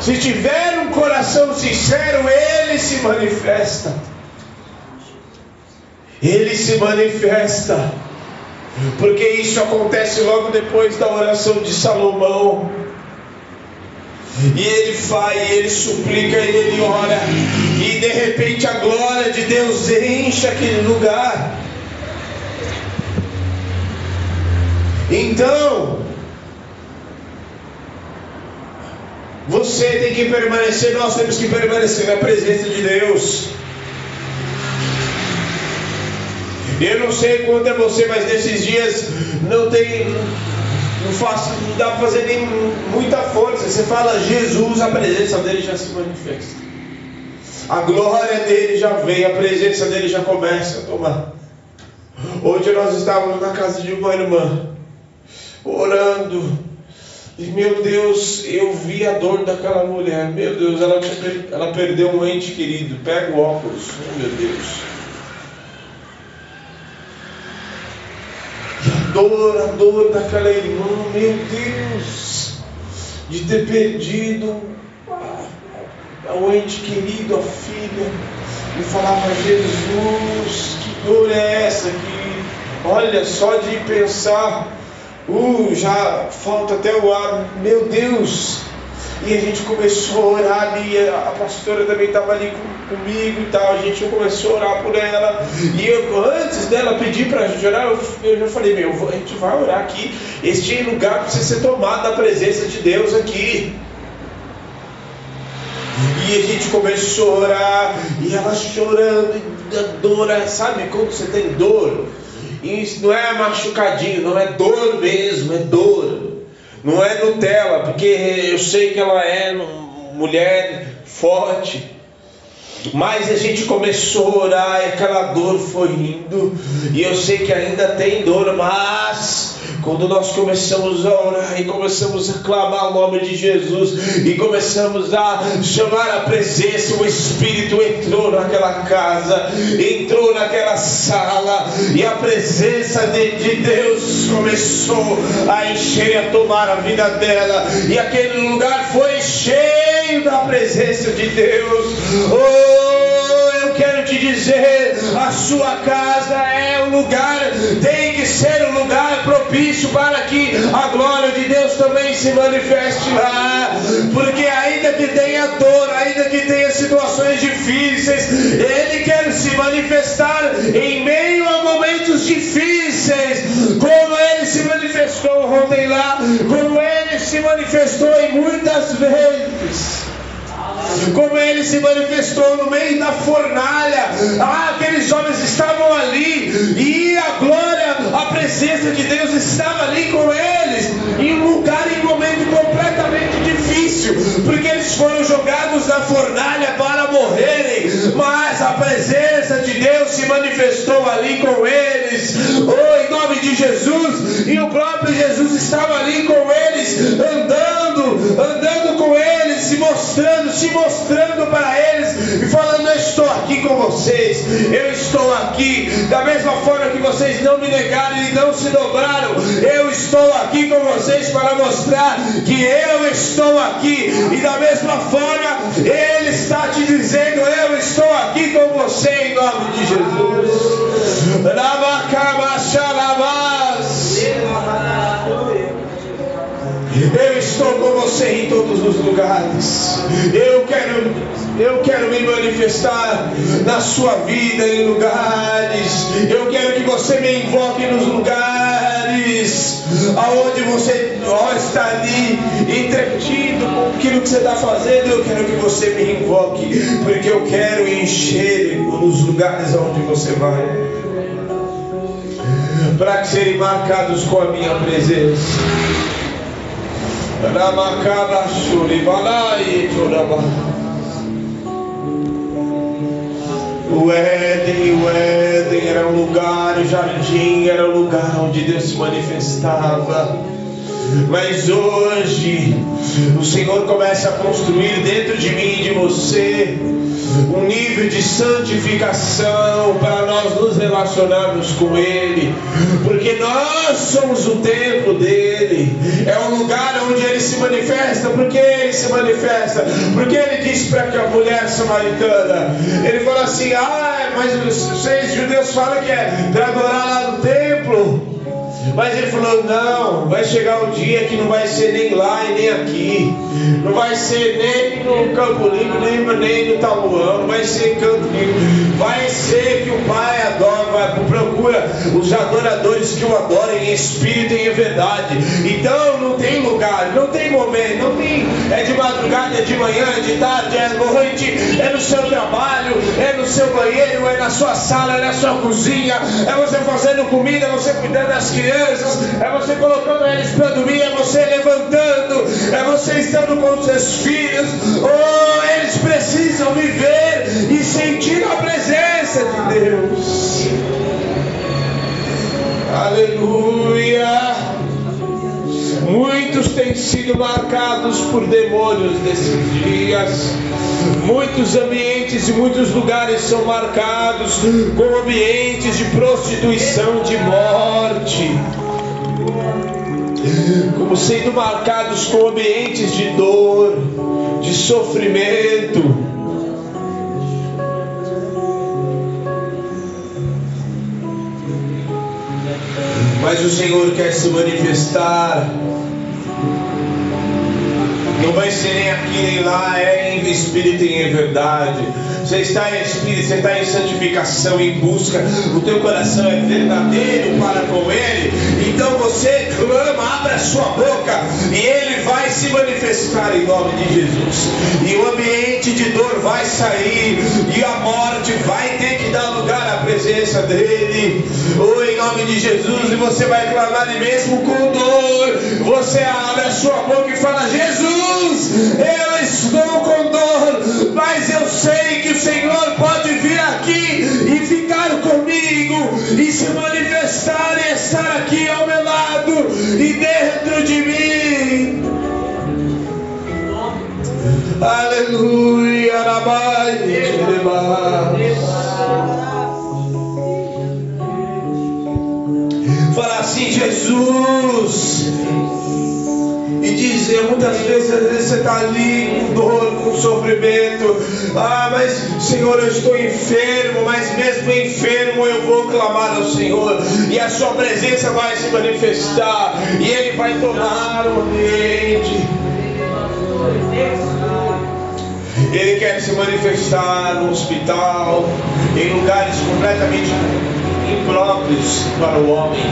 Se tiver um coração sincero, ele se manifesta. Ele se manifesta. Porque isso acontece logo depois da oração de Salomão. E ele vai, ele suplica, ele ora, e de repente a glória de Deus enche aquele lugar. Então, você tem que permanecer, nós temos que permanecer na presença de Deus. Eu não sei quanto é você, mas nesses dias não tem não, não dá para fazer nem muita força. Você fala Jesus, a presença dele já se manifesta. A glória dele já vem, a presença dele já começa a tomar. Hoje nós estávamos na casa de uma irmã, orando. E meu Deus, eu vi a dor daquela mulher. Meu Deus, ela, ela perdeu um ente querido. Pega o óculos. Oh, meu Deus. Dor, a dor daquela irmã, meu Deus, de ter perdido o ente querido, a filha, e falava, Jesus, que dor é essa que, olha, só de pensar, uh, já falta até o ar, meu Deus, e a gente começou a orar ali, a pastora também estava ali com, comigo e tal, a gente começou a orar por ela. E eu, antes dela pedir para a gente orar, eu, eu já falei, meu, a gente vai orar aqui. Este lugar precisa ser tomado da presença de Deus aqui. E a gente começou a orar, e ela chorando, e dor, sabe quando você tem dor? E isso não é machucadinho, não é dor mesmo, é dor. Não é Nutella, porque eu sei que ela é mulher forte. Mas a gente começou a orar e aquela dor foi indo. E eu sei que ainda tem dor, mas quando nós começamos a orar e começamos a clamar o nome de Jesus e começamos a chamar a presença, o Espírito entrou naquela casa, entrou naquela sala e a presença de, de Deus começou a encher e a tomar a vida dela. E aquele lugar foi cheio da presença de Deus. Oh, eu quero te dizer, a sua casa é um lugar, tem um lugar propício para que a glória de Deus também se manifeste lá. Porque ainda que tenha dor, ainda que tenha situações difíceis, Ele quer se manifestar em meio a momentos difíceis, como Ele se manifestou ontem lá, como Ele se manifestou em muitas vezes como ele se manifestou no meio da fornalha. Ah, aqueles homens estavam ali e a glória, a presença de Deus estava ali com eles. E lugar em um momento completamente porque eles foram jogados na fornalha para morrerem, mas a presença de Deus se manifestou ali com eles. Oh, em nome de Jesus, e o próprio Jesus estava ali com eles, andando, andando com eles, se mostrando, se mostrando para eles e falando: Eu estou aqui com vocês, eu estou aqui, da mesma forma que vocês não me negaram e não se dobraram, eu estou aqui com vocês para mostrar que eu estou aqui, e da mesma forma, Ele está te dizendo: Eu estou aqui com você em nome de Jesus. Eu estou com você em todos os lugares. Eu quero, eu quero me manifestar na sua vida em lugares. Eu quero que você me invoque nos lugares aonde você está ali entretido com aquilo que você está fazendo. Eu quero que você me invoque, porque eu quero encher os lugares aonde você vai para que serem marcados com a minha presença. Ramakaba Shuribalai Choraba. O Éden, o Éden era um lugar, o jardim era um lugar onde Deus se manifestava. Mas hoje o Senhor começa a construir dentro de mim e de você um nível de santificação para nós nos relacionarmos com Ele, porque nós somos o templo dele, é o lugar onde Ele se manifesta. Porque Ele se manifesta? Porque Ele disse para que a mulher samaritana, Ele falou assim: Ah, mas vocês judeus falam que é para adorar lá no templo. Mas ele falou: não, vai chegar um dia que não vai ser nem lá e nem aqui, não vai ser nem no Campo Limpo, nem, nem no Tamuão, não vai ser em Campo Limpo, vai ser que o Pai adora, vai, procura os adoradores que o adorem em espírito e em verdade. Então não tem lugar, não tem momento, não tem, é de madrugada, é de manhã, é de tarde, é noite, é no seu trabalho, é no seu banheiro, é na sua sala, é na sua cozinha, é você fazendo comida, é você cuidando das crianças crianças, é você colocando eles para dormir, é você levantando, é você estando com os seus filhos. Oh, eles precisam viver e sentir a presença de Deus. Aleluia. Muitos têm sido marcados por demônios nesses dias. Muitos ambientes e muitos lugares são marcados com ambientes de prostituição, de morte. Como sendo marcados com ambientes de dor, de sofrimento. Mas o Senhor quer se manifestar não vai ser nem aqui nem lá, é em espírito e em verdade. Você está em espírito, você está em santificação, em busca, o teu coração é verdadeiro para com Ele. Então você clama, abra sua boca e Ele vai se manifestar em nome de Jesus. E o ambiente de dor vai sair, e a morte vai ter que dar lugar à presença dEle. Ou oh, em nome de Jesus, e você vai clamar, e mesmo com dor, você abre a sua boca e fala. Jesus, eu estou com dor, mas eu sei que o Senhor pode vir aqui e ficar comigo e se manifestar e estar aqui ao meu lado e dentro de mim. Aleluia, Rabai, Fala assim, Jesus e dizer muitas vezes, você está ali com dor, com sofrimento. Ah, mas Senhor, eu estou enfermo, mas mesmo enfermo eu vou clamar ao Senhor, e a Sua presença vai se manifestar, e Ele vai tomar o ambiente. Ele quer se manifestar no hospital, em lugares completamente impróprios para o homem.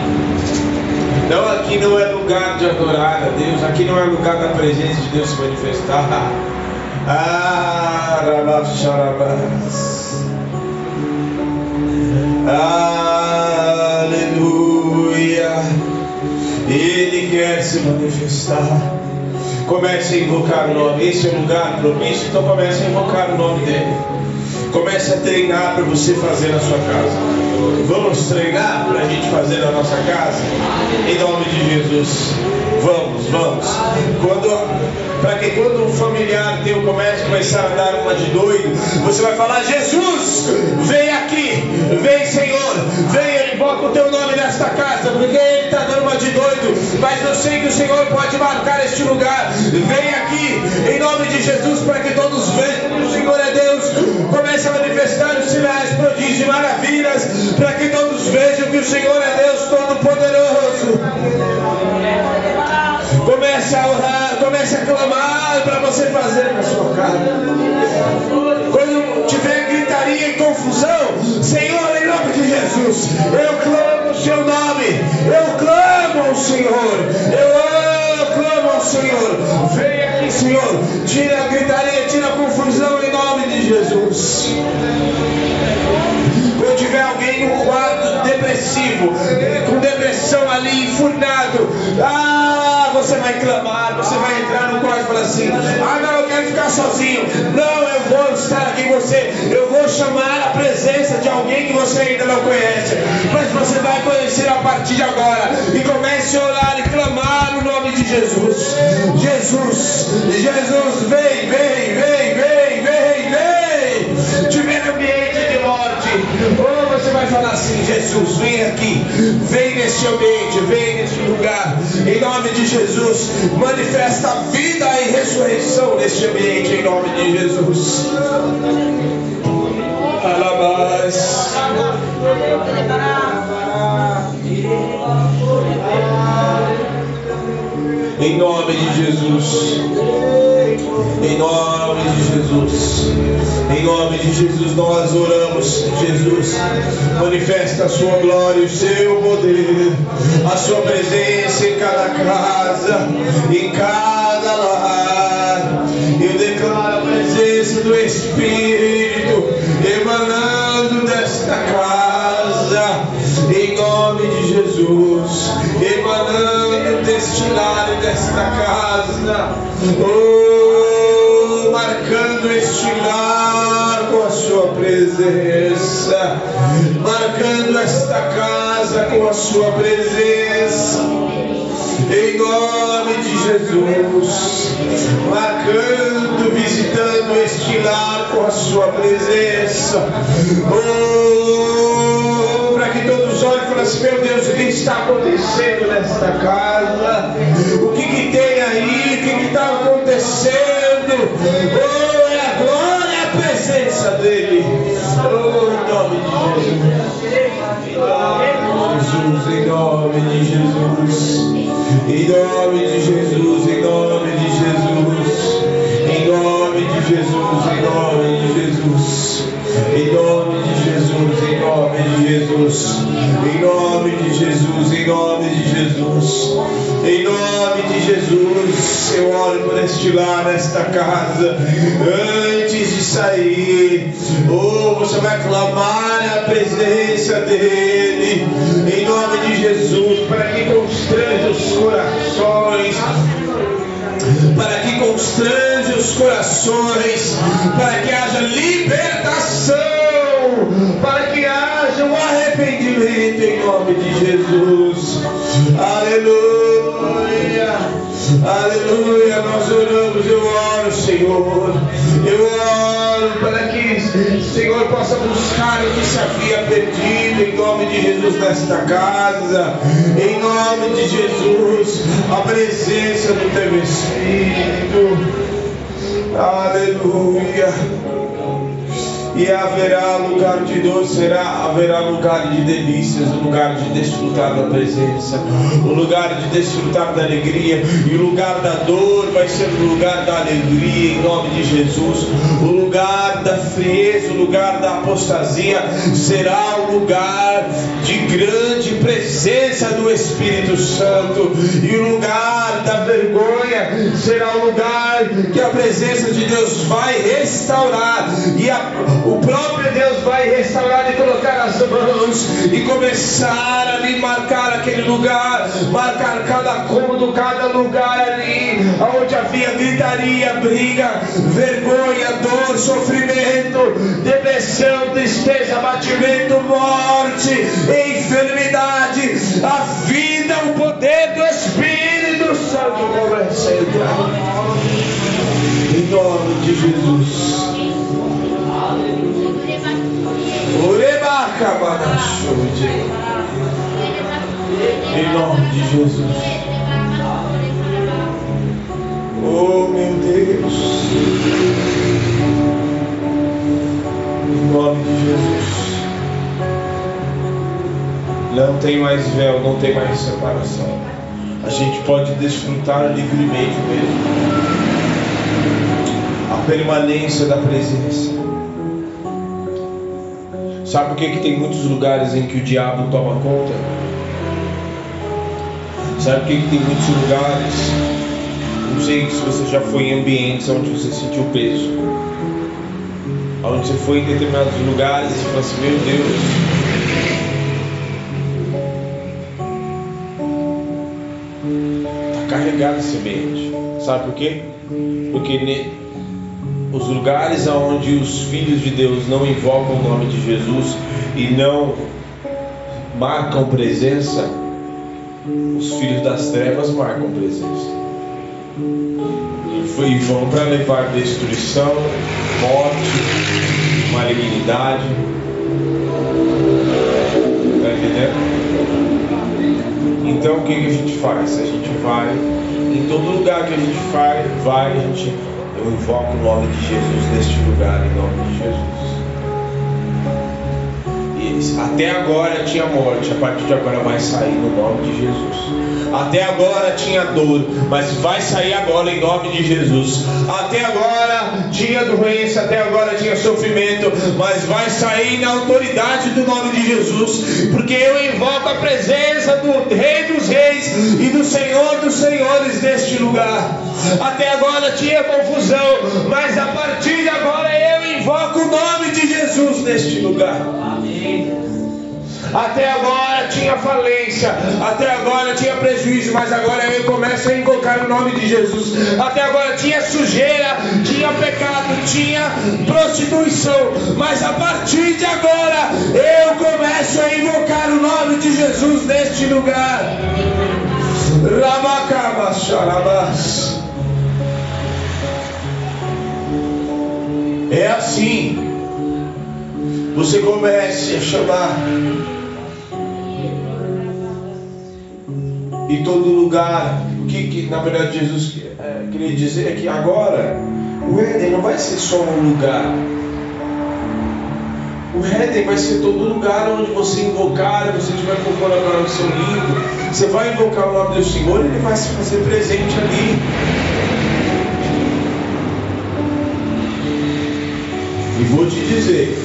Então aqui não é lugar de adorar a Deus, aqui não é lugar da presença de Deus se manifestar. Ah, Aleluia. Ele quer se manifestar. Comece a invocar o nome. Esse é o lugar propício, então comece a invocar o nome dele. Comece a treinar para você fazer na sua casa. Vamos treinar para a gente fazer na nossa casa? Em nome de Jesus. Vamos, vamos. Para que quando um familiar teu comece a começar a dar uma de doido, você vai falar: Jesus, vem aqui, vem Senhor, vem, invoca o teu nome nesta casa, porque ele está dando uma de doido, mas eu sei que o Senhor pode marcar este lugar. Vem aqui, em nome de Jesus, para que todos vejam que o Senhor é Deus. Comece a manifestar os sinais, prodígios e maravilhas, para que todos vejam que o Senhor é Deus Todo-Poderoso. Comece a orar, comece a clamar para você fazer na sua casa. Quando tiver gritaria e confusão, Senhor, em nome de Jesus, eu clamo o seu nome, eu clamo ao Senhor, eu clamo ao Senhor. Venha aqui, Senhor, tira a gritaria, tira a confusão em de Jesus. Quando tiver alguém no quadro depressivo, com depressão ali, enfurnado, ah, você vai clamar, você vai entrar no quarto e falar assim: ah, não, eu quero ficar sozinho. Não, eu vou estar aqui com você, eu vou chamar a presença de alguém que você ainda não conhece, mas você vai conhecer a partir de agora. E comece a orar e clamar o nome de Jesus. Jesus, Jesus, vem, vem, vem, vem, vem. Tiver ambiente de morte, ou você vai falar assim: Jesus, vem aqui, vem neste ambiente, vem neste lugar, em nome de Jesus, manifesta a vida e ressurreição neste ambiente, em nome de Jesus. Alabás. Em nome de Jesus. Em nome de Jesus. Em nome de Jesus nós oramos. Jesus, manifesta a sua glória e o seu poder, a sua presença em cada casa, em cada lar. Eu declaro a presença do Espírito emanando desta casa, em nome de Jesus, emanando deste lar e desta casa, oh, marcando este lar com a sua presença, marcando esta casa com a sua presença. Em nome de Jesus, marcando, visitando este lar com a sua presença. Oh, para que todos olhem e falem assim: meu Deus, o que está acontecendo nesta casa? O que, que tem aí? O que está acontecendo? Oh, é a glória a presença dele. Oh, em nome de Jesus. Em nome de Jesus, em nome de Jesus. Em nome de Jesus, em nome de Jesus. Em nome de Jesus, em nome de Jesus. Em nome de Jesus, em nome de Jesus. Em nome de Jesus, em nome de Jesus. Eu oro por este lar, nesta casa, antes de sair. Oh, você vai clamar a presença dEle, em nome de Jesus, para constrange os corações, para que haja libertação, para que haja um arrependimento em nome de Jesus. Aleluia. Aleluia, nós oramos, eu oro, Senhor. Eu oro para que o Senhor possa buscar o que se havia perdido em nome de Jesus nesta casa. Em nome de Jesus, a presença do teu Espírito. Aleluia e haverá lugar de dor, será, haverá lugar de delícias, um lugar de desfrutar da presença, um lugar de desfrutar da alegria, e o lugar da dor vai ser o lugar da alegria, em nome de Jesus, o lugar da frieza, o lugar da apostasia, será o lugar de grande presença do Espírito Santo, e o lugar da vergonha será um lugar que a presença de Deus vai restaurar, e a, o próprio Deus vai restaurar e colocar as mãos e começar ali marcar aquele lugar, marcar cada cômodo, cada lugar ali, onde havia gritaria, briga, vergonha, dor, sofrimento, depressão, tristeza, abatimento, morte, enfermidade, a vida, o poder do Espírito Santo começa a entrar. Em nome de Jesus. Em nome de Jesus. Oh meu Deus. Em nome de Jesus. Não tem mais véu, não tem mais separação. A gente pode desfrutar livremente mesmo. A permanência da presença. Sabe por que, que tem muitos lugares em que o diabo toma conta? Sabe por que, que tem muitos lugares? Não sei se você já foi em ambientes onde você sentiu peso. Onde você foi em determinados lugares e falou assim, meu Deus, carregado esse ambiente. Sabe por quê? Porque os lugares onde os filhos de Deus não invocam o nome de Jesus e não marcam presença, os filhos das trevas marcam presença. E vão para levar destruição, morte, malignidade. Está entendendo? Então o que, que a gente faz? A gente vai, em todo lugar que a gente vai, vai a gente, eu invoco o nome de Jesus neste lugar, em nome de Jesus. Até agora tinha morte, a partir de agora vai sair no nome de Jesus. Até agora tinha dor, mas vai sair agora em nome de Jesus. Até agora tinha doença, até agora tinha sofrimento, mas vai sair na autoridade do nome de Jesus, porque eu invoco a presença do Rei dos Reis e do Senhor dos Senhores neste lugar. Até agora tinha confusão, mas a partir de agora eu invoco o nome de Jesus neste lugar. Até agora tinha falência, até agora tinha prejuízo, mas agora eu começo a invocar o nome de Jesus. Até agora tinha sujeira, tinha pecado, tinha prostituição, mas a partir de agora eu começo a invocar o nome de Jesus neste lugar. Ramacabas, xarabás. É assim. Você comece a chamar em todo lugar. O que, que na verdade Jesus é, queria dizer é que agora o Éden não vai ser só um lugar. O Éden vai ser todo lugar onde você invocar, você estiver colaborar no seu livro, você vai invocar o nome do Senhor, ele vai se fazer presente ali. E vou te dizer,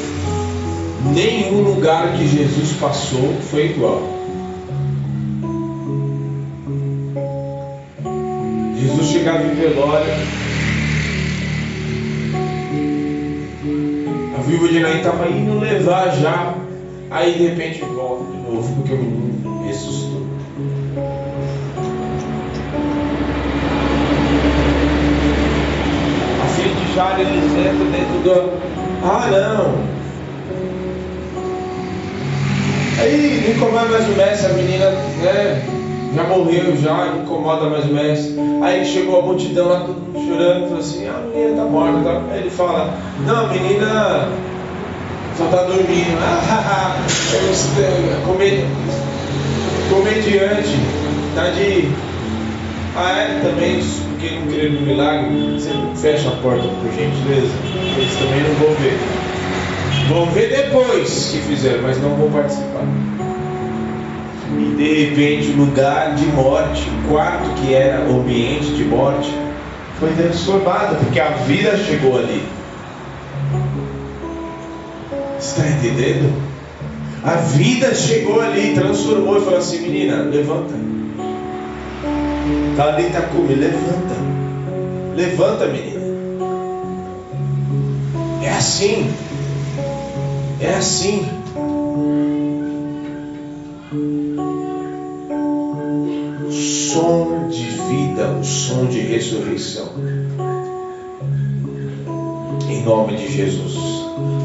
nenhum lugar que Jesus passou foi igual. Jesus chegava em velório. A viúva de Naim estava indo levar já. Aí de repente volta de novo, porque o menino ressuscitou. A filha de Jara, eles dentro do. Ah, não! Aí não incomoda mais o mestre, a menina, né? já morreu, já incomoda mais o mestre. Aí chegou a multidão lá, todo chorando, falou assim, ah, a menina está morta. Tá? Aí ele fala, não, a menina só está dormindo. Ah, é comed... comediante, tá de. Ah, é? Também, porque não querer no milagre, você fecha a porta por gentileza. Eles também não vão ver. Vão ver depois que fizeram, mas não vão participar e de repente o lugar de morte, o quarto que era o ambiente de morte, foi transformado, porque a vida chegou ali. Está entendendo? A vida chegou ali, transformou e falou assim: menina, levanta. Talita Kumi, levanta. Levanta, menina. É assim. É assim. Som de vida, o som de ressurreição. Em nome de Jesus.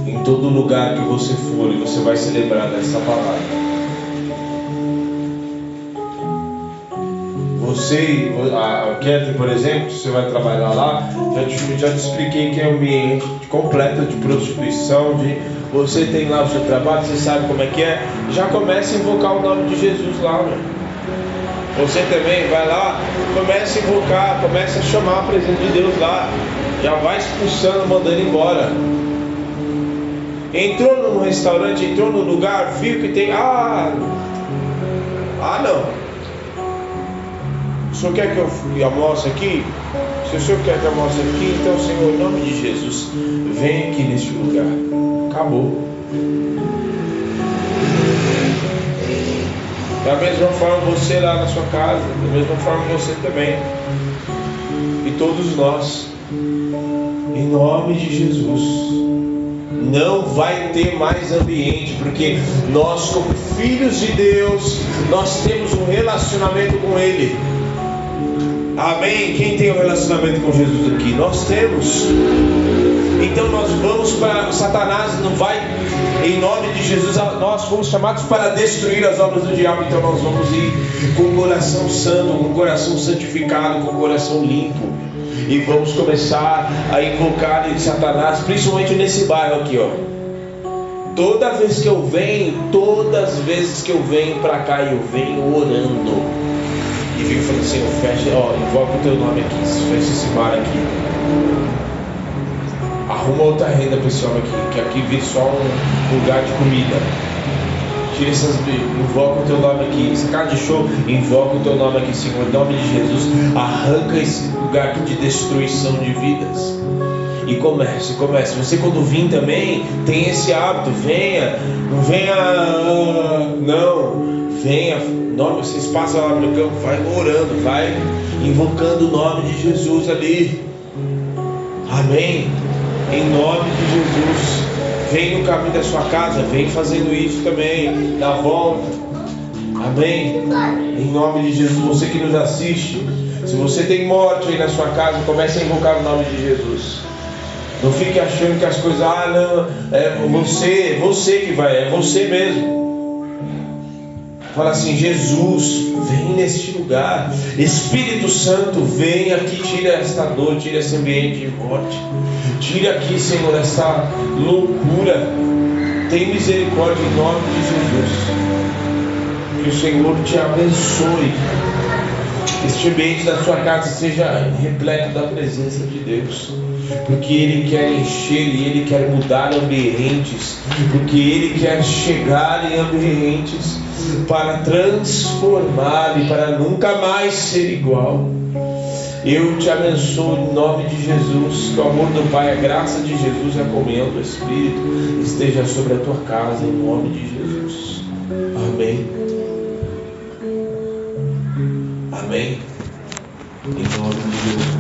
Em todo lugar que você for, você vai se lembrar dessa palavra. Você, a Catherine, por exemplo, você vai trabalhar lá, já te, já te expliquei que é um ambiente completo de prostituição, de você tem lá o seu trabalho, você sabe como é que é, já começa a invocar o nome de Jesus lá, meu. Você também vai lá, começa a invocar, começa a chamar a presença de Deus lá, já vai expulsando, mandando embora. Entrou num restaurante, entrou no lugar, viu que tem. Ah! Ah não! O senhor quer que eu almoce aqui? Se o senhor quer que eu almoce aqui, então, Senhor, em nome de Jesus, vem aqui neste lugar. Acabou. Da mesma forma você lá na sua casa, da mesma forma você também. E todos nós. Em nome de Jesus. Não vai ter mais ambiente, porque nós, como filhos de Deus, nós temos um relacionamento com Ele. Amém? Quem tem um relacionamento com Jesus aqui? Nós temos. Então nós vamos para Satanás não vai em nome de Jesus. Nós fomos chamados para destruir as obras do diabo. Então nós vamos ir com o coração santo, com o coração santificado, com o coração limpo. E vamos começar a invocar de Satanás, principalmente nesse bairro aqui, ó. Toda vez que eu venho, todas as vezes que eu venho para cá, eu venho orando e fica falando assim, fecha, ó, invoca o teu nome aqui, fecha esse mar aqui. Arruma outra renda pessoal aqui, que aqui vira só um lugar de comida. Tira essas. Invoca o teu nome aqui. Esse cara de show, invoca o teu nome aqui, Senhor. Em nome de Jesus, arranca esse lugar aqui de destruição de vidas. E comece, comece. Você quando vir também, tem esse hábito. Venha, não venha. Não, venha nome, vocês passam lá no campo, vai orando, vai invocando o nome de Jesus ali. Amém. Em nome de Jesus. Vem no caminho da sua casa, vem fazendo isso também. Dá volta. Amém. Em nome de Jesus. Você que nos assiste, se você tem morte aí na sua casa, comece a invocar o nome de Jesus. Não fique achando que as coisas, ah, não, é você, você que vai, é você mesmo. Fala assim: Jesus, vem neste lugar. Espírito Santo, vem aqui, tira esta dor, tira esse ambiente de morte. Tira aqui, Senhor, essa loucura. Tem misericórdia em nome de Jesus. Que o Senhor te abençoe. Este ambiente da sua casa seja repleto da presença de Deus porque Ele quer encher e Ele quer mudar ambientes, porque Ele quer chegar em ambientes para transformar e para nunca mais ser igual. Eu te abençoo em nome de Jesus, que o amor do Pai, a graça de Jesus a comunhão do Espírito esteja sobre a tua casa, em nome de Jesus. Amém. Amém. Em nome de Jesus.